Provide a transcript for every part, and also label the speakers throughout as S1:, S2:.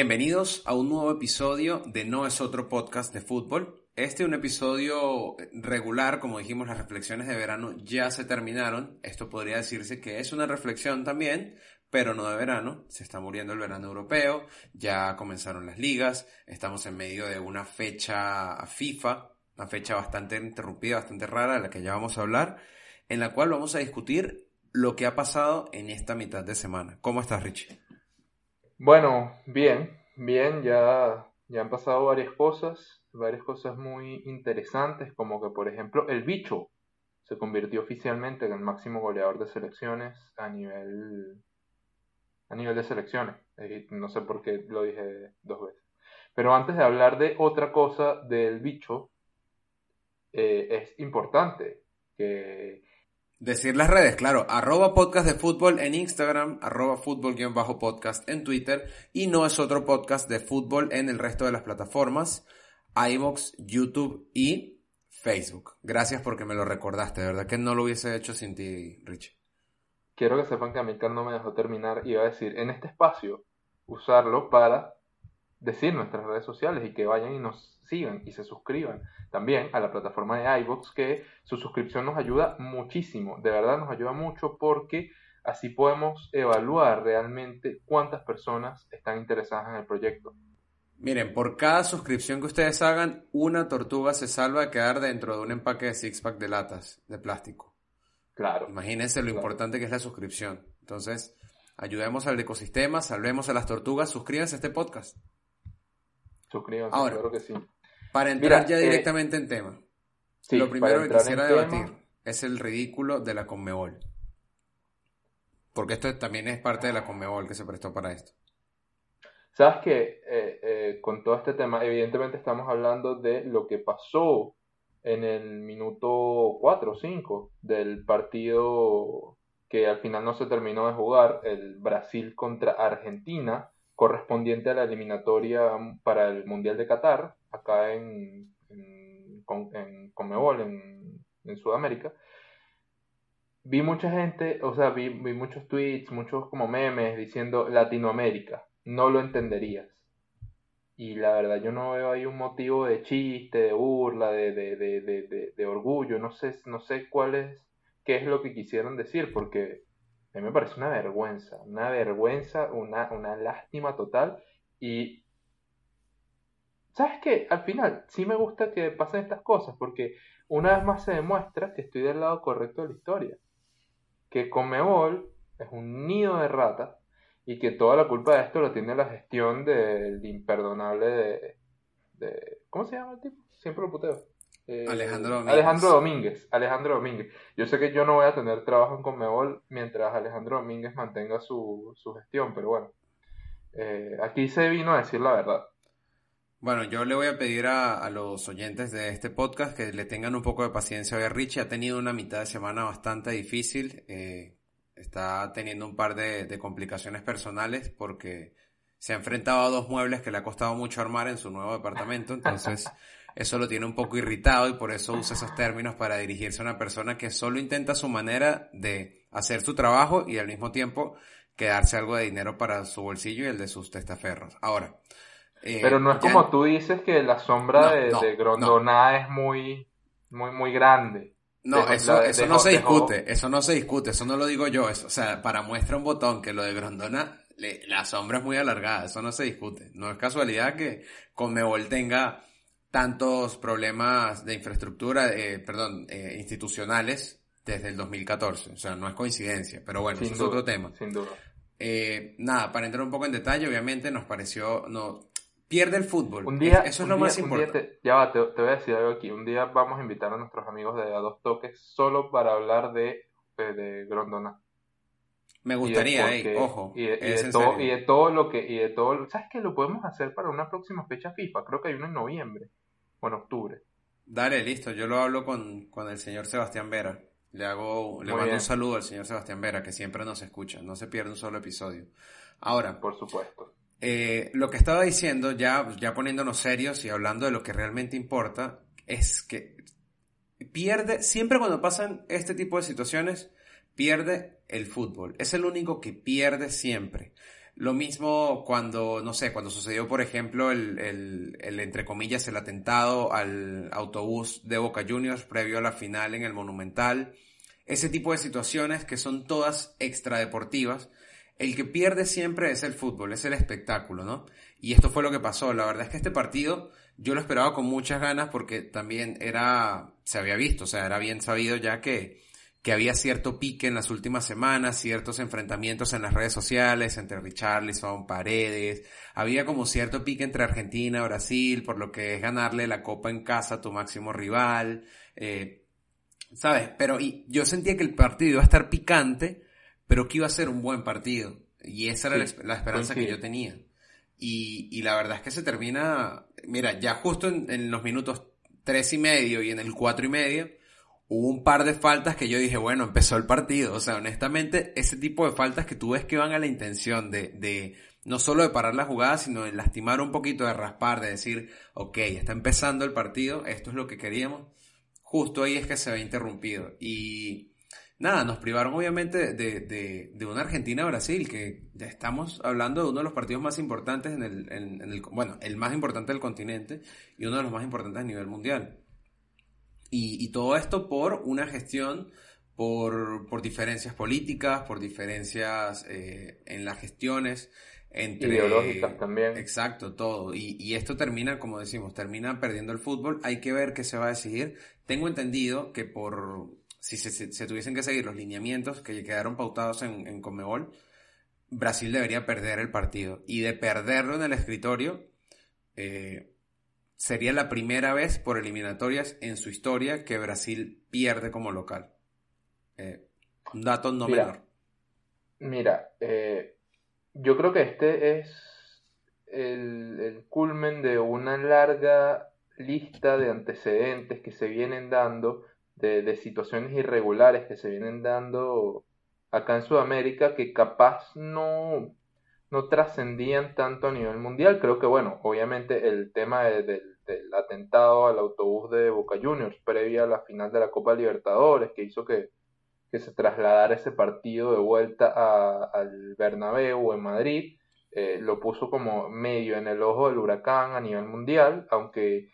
S1: Bienvenidos a un nuevo episodio de No es otro podcast de fútbol. Este es un episodio regular, como dijimos, las reflexiones de verano ya se terminaron. Esto podría decirse que es una reflexión también, pero no de verano. Se está muriendo el verano europeo, ya comenzaron las ligas, estamos en medio de una fecha FIFA, una fecha bastante interrumpida, bastante rara, de la que ya vamos a hablar, en la cual vamos a discutir lo que ha pasado en esta mitad de semana. ¿Cómo estás, Richie?
S2: Bueno, bien, bien, ya, ya han pasado varias cosas, varias cosas muy interesantes, como que por ejemplo el bicho se convirtió oficialmente en el máximo goleador de selecciones a nivel, a nivel de selecciones. No sé por qué lo dije dos veces. Pero antes de hablar de otra cosa del bicho, eh, es importante que
S1: Decir las redes, claro, arroba podcast de fútbol en Instagram, arroba fútbol-podcast en Twitter y no es otro podcast de fútbol en el resto de las plataformas, iVoox, YouTube y Facebook. Gracias porque me lo recordaste, de verdad que no lo hubiese hecho sin ti, Rich.
S2: Quiero que sepan que Amilcar no me dejó terminar y iba a decir, en este espacio, usarlo para decir nuestras redes sociales y que vayan y nos sigan y se suscriban también a la plataforma de iVoox, que su suscripción nos ayuda muchísimo, de verdad nos ayuda mucho porque así podemos evaluar realmente cuántas personas están interesadas en el proyecto.
S1: Miren, por cada suscripción que ustedes hagan, una tortuga se salva de quedar dentro de un empaque de six-pack de latas de plástico.
S2: Claro.
S1: Imagínense lo importante que es la suscripción. Entonces, ayudemos al ecosistema, salvemos a las tortugas, suscríbanse a este podcast.
S2: Suscríbanse,
S1: Ahora,
S2: claro que sí.
S1: Para entrar ya
S2: eh,
S1: directamente en tema.
S2: sí,
S1: lo primero que quisiera debatir
S2: tema-
S1: es el ridículo de la Conmebol. Porque esto también es parte de la Conmebol que se prestó para esto.
S2: Sabes que eh, eh, con todo este tema, evidentemente estamos hablando de lo que pasó en el minuto 4 o 5 del partido que al final no se terminó de jugar, el Brasil contra Argentina, correspondiente a la eliminatoria para el Mundial de Qatar, acá en, en, en Conmebol, en, Sudamérica. Vi mucha gente, o sea, vi, muchos tweets, muchos como memes diciendo Latinoamérica, no lo entenderías. Y la verdad, yo no veo ahí un motivo de chiste, de burla, de, de, de- de orgullo, no sé, no sé cuál es, qué es lo que quisieron decir, porque a mí me parece una vergüenza, una vergüenza, una, una lástima total. Y, ¿sabes qué? Al final, sí me gusta que pasen estas cosas, porque una vez más se demuestra que estoy del lado correcto de la historia. Que Conmebol es un nido de ratas y que toda la culpa de esto lo tiene la gestión del imperdonable de, de- ¿Cómo se llama el tipo? Siempre lo puteo. Eh,
S1: Alejandro Domínguez.
S2: Alejandro Domínguez. Alejandro Domínguez. Yo sé que yo no voy a tener trabajo en Conmebol mientras Alejandro Domínguez mantenga su, su gestión, pero bueno. Eh, aquí se vino a decir la verdad.
S1: Bueno, yo le voy a pedir a, a los oyentes de este podcast que le tengan un poco de paciencia hoy a Richie. Ha tenido una mitad de semana bastante difícil. eh, está teniendo un par de, de complicaciones personales porque se ha enfrentado a dos muebles que le ha costado mucho armar en su nuevo departamento. Entonces, eso lo tiene un poco irritado y por eso usa esos términos para dirigirse a una persona que solo intenta su manera de hacer su trabajo y al mismo tiempo quedarse algo de dinero para su bolsillo y el de sus testaferros. Ahora. eh,
S2: Pero no es
S1: ya-
S2: como tú dices que la sombra
S1: No,
S2: de,
S1: no,
S2: de Grondona es muy, muy, muy grande.
S1: No, eso, eso no se discute, eso no se discute, eso no lo digo yo, eso, o sea, para muestra un botón que lo de Grondona, le- la sombra es muy alargada, eso no se discute. No es casualidad que Conmebol tenga tantos problemas de infraestructura, eh, perdón, eh, institucionales desde el 2014, o sea, no es coincidencia, pero bueno,
S2: Sin
S1: eso es otro tema.
S2: Sin duda.
S1: Eh, nada, para entrar un poco en detalle, obviamente nos pareció, no, Pierde el fútbol.
S2: Un día,
S1: eso es lo más importante.
S2: ya va, te, voy a decir algo aquí. Un día vamos a invitar a nuestros amigos de A Dos Toques solo para hablar de, de, Grondona.
S1: Me gustaría, ojo.
S2: Y de, todo, y de, todo, lo que. Y de todo, ¿Sabes qué? Lo podemos hacer para una próxima fecha FIFA. Creo que hay una en noviembre. O en octubre.
S1: Dale, listo. Yo lo hablo con, el señor Sebastián Vera. Le hago, le mando un saludo al señor Sebastián Vera, que siempre nos escucha. No se pierde un solo episodio. Ahora.
S2: Por supuesto.
S1: Eh, lo que estaba diciendo, ya, ya poniéndonos serios y hablando de lo que realmente importa, es que pierde, siempre cuando pasan este tipo de situaciones, pierde el fútbol. Es el único que pierde siempre. Lo mismo cuando, no sé, cuando sucedió, por ejemplo, el, el, el, entre comillas, el atentado al autobús de Boca Juniors previo a la final en el Monumental. Ese tipo de situaciones que son todas extradeportivas el que pierde siempre es el fútbol, es el espectáculo, ¿no? Y esto fue lo que pasó. La verdad es que este partido yo lo esperaba con muchas ganas porque también era, se había visto, o sea, era bien sabido ya que, que había cierto pique en las últimas semanas, ciertos enfrentamientos en las redes sociales entre Richarlison, Paredes, había como cierto pique entre Argentina, Brasil, por lo que es ganarle la copa en casa a tu máximo rival, eh, ¿sabes? Pero y yo sentía que el partido iba a estar picante, pero que iba a ser un buen partido. Y esa era la, esperanza que yo tenía. Y, y, la verdad es que se termina, mira, ya justo en, los minutos tres y medio y en el cuatro y medio, hubo un par de faltas que yo dije, bueno, empezó el partido. O sea, honestamente, ese tipo de faltas que tú ves que van a la intención de, de no solo de parar la jugada, sino de lastimar un poquito, de raspar, de decir, ok, está empezando el partido, esto es lo que queríamos. Justo ahí es que se ve interrumpido. Y, nada, nos privaron obviamente de, de, de una Argentina-Brasil, que ya estamos hablando de uno de los partidos más importantes en el, en, el, bueno, el más importante del continente y uno de los más importantes a nivel mundial. Y, y todo esto por una gestión, por, por diferencias políticas, por diferencias eh, en las gestiones. Entre,
S2: Ideológicas también.
S1: Exacto, todo. Y, y esto termina, como decimos, termina perdiendo el fútbol. Hay que ver qué se va a decidir. Tengo entendido que por si se, tuviesen que seguir los lineamientos que quedaron pautados en, en Conmebol, Brasil debería perder el partido. Y de perderlo en el escritorio, eh, sería la primera vez por eliminatorias en su historia que Brasil pierde como local. Eh, un dato no menor.
S2: Mira, eh, yo creo que este es el, el culmen de una larga lista de antecedentes que se vienen dando de, situaciones irregulares que se vienen dando acá en Sudamérica que capaz no, no trascendían tanto a nivel mundial. Creo que, bueno, obviamente el tema del atentado al autobús de Boca Juniors previa a la final de la Copa Libertadores, que hizo que, se trasladara ese partido de vuelta al Bernabéu en Madrid, eh, lo puso como medio en el ojo del huracán a nivel mundial, aunque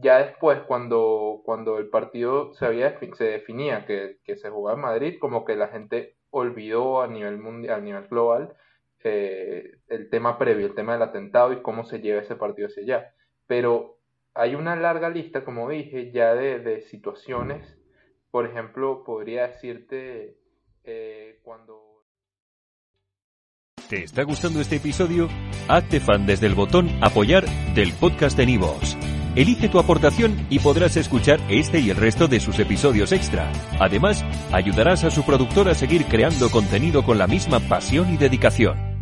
S2: ya después, cuando, cuando el partido se, había, se definía que, se jugaba en Madrid, como que la gente olvidó a nivel mundial, a nivel global, eh, el tema previo, el tema del atentado y cómo se lleva ese partido hacia allá. Pero hay una larga lista, como dije, ya de, situaciones. Por ejemplo, podría decirte eh, cuando...
S3: ¿Te está gustando este episodio? Hazte fan desde el botón apoyar del podcast de Nivos. Elige tu aportación y podrás escuchar este y el resto de sus episodios extra. Además, ayudarás a su productor a seguir creando contenido con la misma pasión y dedicación.